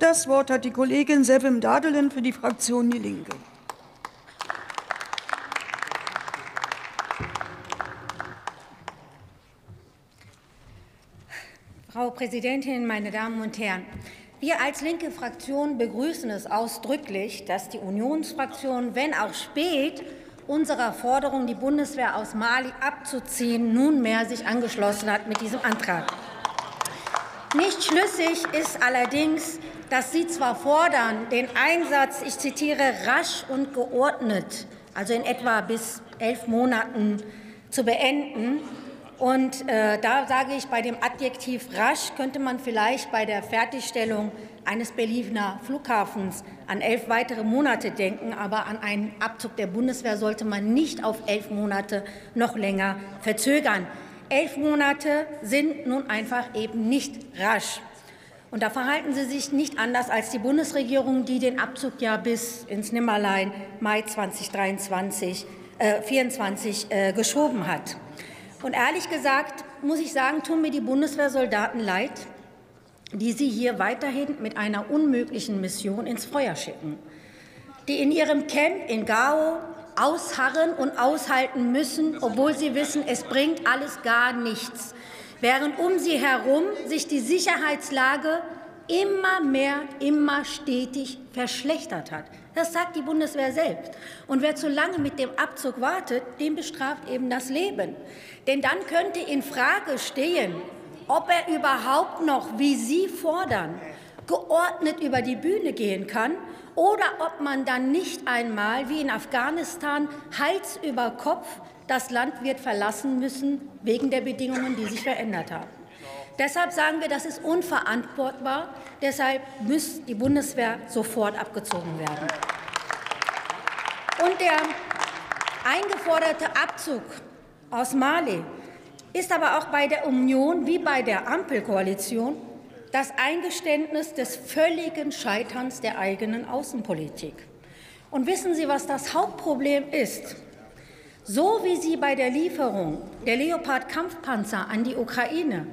Das Wort hat die Kollegin Sevim Dadelen für die Fraktion Die Linke. Frau Präsidentin, meine Damen und Herren! Wir als linke Fraktion begrüßen es ausdrücklich, dass die Unionsfraktion, wenn auch spät, unserer Forderung, die Bundeswehr aus Mali abzuziehen, nunmehr sich angeschlossen hat mit diesem Antrag. Nicht schlüssig ist allerdings, dass Sie zwar fordern, den Einsatz, ich zitiere, rasch und geordnet, also in etwa bis elf Monaten zu beenden, und äh, da sage ich, bei dem Adjektiv rasch könnte man vielleicht bei der Fertigstellung eines Berliner Flughafens an elf weitere Monate denken, aber an einen Abzug der Bundeswehr sollte man nicht auf elf Monate noch länger verzögern. Elf Monate sind nun einfach eben nicht rasch. Und da verhalten Sie sich nicht anders als die Bundesregierung, die den Abzug ja bis ins Nimmerlein Mai 2023 äh, 24 äh, geschoben hat. Und ehrlich gesagt muss ich sagen, tun mir die Bundeswehrsoldaten leid, die Sie hier weiterhin mit einer unmöglichen Mission ins Feuer schicken, die in ihrem Camp in Gao ausharren und aushalten müssen, obwohl sie wissen, es bringt alles gar nichts, während um sie herum sich die Sicherheitslage immer mehr, immer stetig verschlechtert hat. Das sagt die Bundeswehr selbst. Und wer zu lange mit dem Abzug wartet, dem bestraft eben das Leben. Denn dann könnte in Frage stehen, ob er überhaupt noch, wie Sie fordern, geordnet über die Bühne gehen kann oder ob man dann nicht einmal, wie in Afghanistan, Hals über Kopf das Land wird verlassen müssen wegen der Bedingungen, die sich verändert haben. Deshalb sagen wir, das ist unverantwortbar. Deshalb muss die Bundeswehr sofort abgezogen werden. Und der eingeforderte Abzug aus Mali ist aber auch bei der Union wie bei der Ampelkoalition das Eingeständnis des völligen Scheiterns der eigenen Außenpolitik. Und wissen Sie, was das Hauptproblem ist? So wie Sie bei der Lieferung der Leopard-Kampfpanzer an die Ukraine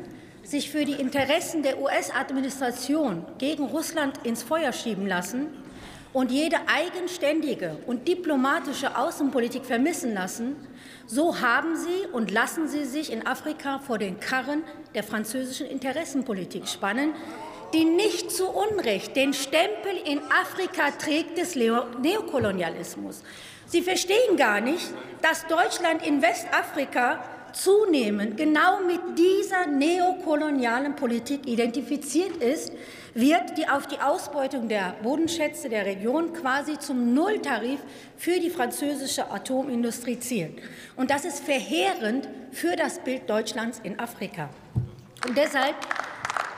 sich für die Interessen der US-Administration gegen Russland ins Feuer schieben lassen und jede eigenständige und diplomatische Außenpolitik vermissen lassen, so haben Sie und lassen Sie sich in Afrika vor den Karren der französischen Interessenpolitik spannen, die nicht zu Unrecht den Stempel in Afrika trägt des Neokolonialismus. Sie verstehen gar nicht, dass Deutschland in Westafrika zunehmend genau mit dieser neokolonialen Politik identifiziert ist, wird die auf die Ausbeutung der Bodenschätze der Region quasi zum Nulltarif für die französische Atomindustrie zielen. Und das ist verheerend für das Bild Deutschlands in Afrika. Und deshalb,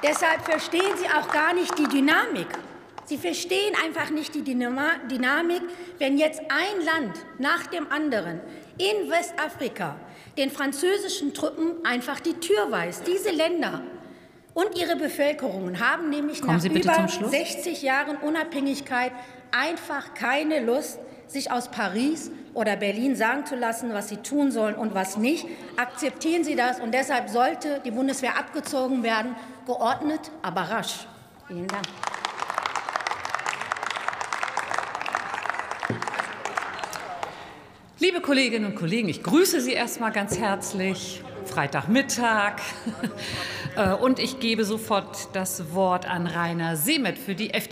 deshalb verstehen Sie auch gar nicht die Dynamik. Sie verstehen einfach nicht die Dynamik, wenn jetzt ein Land nach dem anderen in Westafrika den französischen Truppen einfach die Tür weist. Diese Länder und ihre Bevölkerungen haben nämlich Kommen nach über 60 Jahren Unabhängigkeit einfach keine Lust, sich aus Paris oder Berlin sagen zu lassen, was sie tun sollen und was nicht. Akzeptieren Sie das, und deshalb sollte die Bundeswehr abgezogen werden, geordnet, aber rasch. Vielen Dank. Liebe Kolleginnen und Kollegen, ich grüße Sie erst mal ganz herzlich. Freitagmittag. Äh, und ich gebe sofort das Wort an Rainer Semet für die FDP.